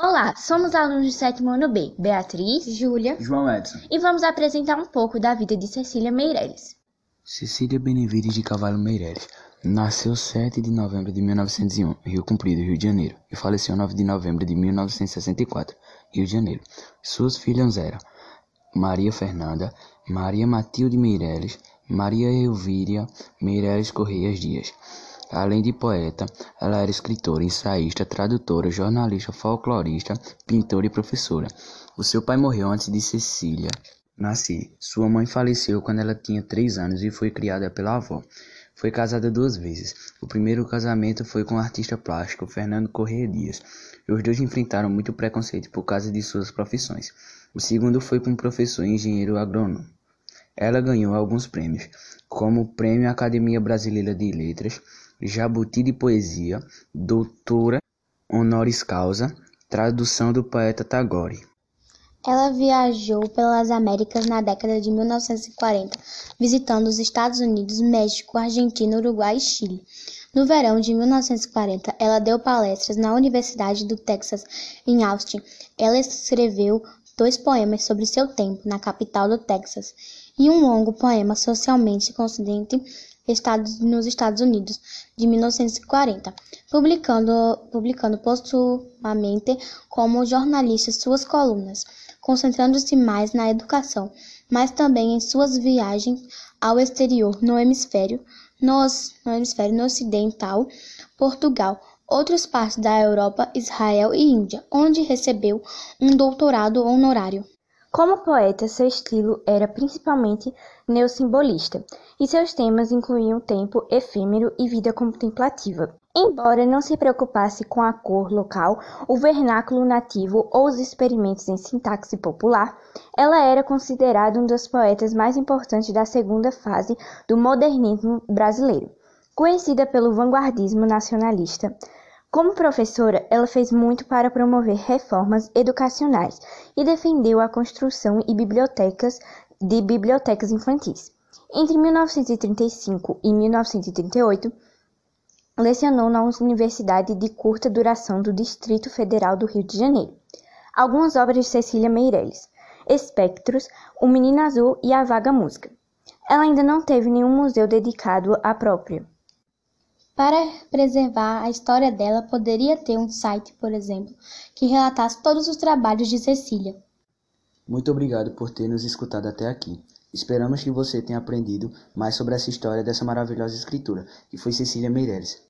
Olá, somos alunos do sétimo ano B, Beatriz, Júlia João Edson. e vamos apresentar um pouco da vida de Cecília Meirelles. Cecília Benevides de Cavalho Meireles nasceu 7 de novembro de 1901, Rio Comprido, Rio de Janeiro, e faleceu 9 de novembro de 1964, Rio de Janeiro. Suas filhas eram Maria Fernanda, Maria Matilde Meireles, Maria Elvíria Meireles Correias Dias. Além de poeta, ela era escritora, ensaísta, tradutora, jornalista, folclorista, pintora e professora. O seu pai morreu antes de Cecília nascer. Sua mãe faleceu quando ela tinha três anos e foi criada pela avó. Foi casada duas vezes. O primeiro casamento foi com o artista plástico Fernando Corrêa Dias. Os dois enfrentaram muito preconceito por causa de suas profissões. O segundo foi com o professor e engenheiro agrônomo. Ela ganhou alguns prêmios, como Prêmio Academia Brasileira de Letras, Jabuti de Poesia, Doutora Honoris Causa, tradução do poeta Tagore. Ela viajou pelas Américas na década de 1940, visitando os Estados Unidos, México, Argentina, Uruguai e Chile. No verão de 1940, ela deu palestras na Universidade do Texas, em Austin. Ela escreveu dois poemas sobre seu tempo na capital do Texas e um longo poema socialmente consciente Estados, nos Estados Unidos, de 1940, publicando, publicando postumamente como jornalista suas colunas, concentrando-se mais na educação, mas também em suas viagens ao exterior no hemisfério, nos, no hemisfério no ocidental, Portugal, outras partes da Europa, Israel e Índia, onde recebeu um doutorado honorário. Como poeta, seu estilo era principalmente neossimbolista, e seus temas incluíam tempo efêmero e vida contemplativa. Embora não se preocupasse com a cor local, o vernáculo nativo ou os experimentos em sintaxe popular, ela era considerada um dos poetas mais importantes da segunda fase do modernismo brasileiro, conhecida pelo vanguardismo nacionalista. Como professora, ela fez muito para promover reformas educacionais e defendeu a construção e bibliotecas de bibliotecas infantis. Entre 1935 e 1938, lecionou na Universidade de Curta Duração do Distrito Federal do Rio de Janeiro. Algumas obras de Cecília Meirelles: Espectros, O Menino Azul e A Vaga Música. Ela ainda não teve nenhum museu dedicado à própria. Para preservar a história dela, poderia ter um site, por exemplo, que relatasse todos os trabalhos de Cecília. Muito obrigado por ter nos escutado até aqui. Esperamos que você tenha aprendido mais sobre essa história dessa maravilhosa escritora, que foi Cecília Meirelles.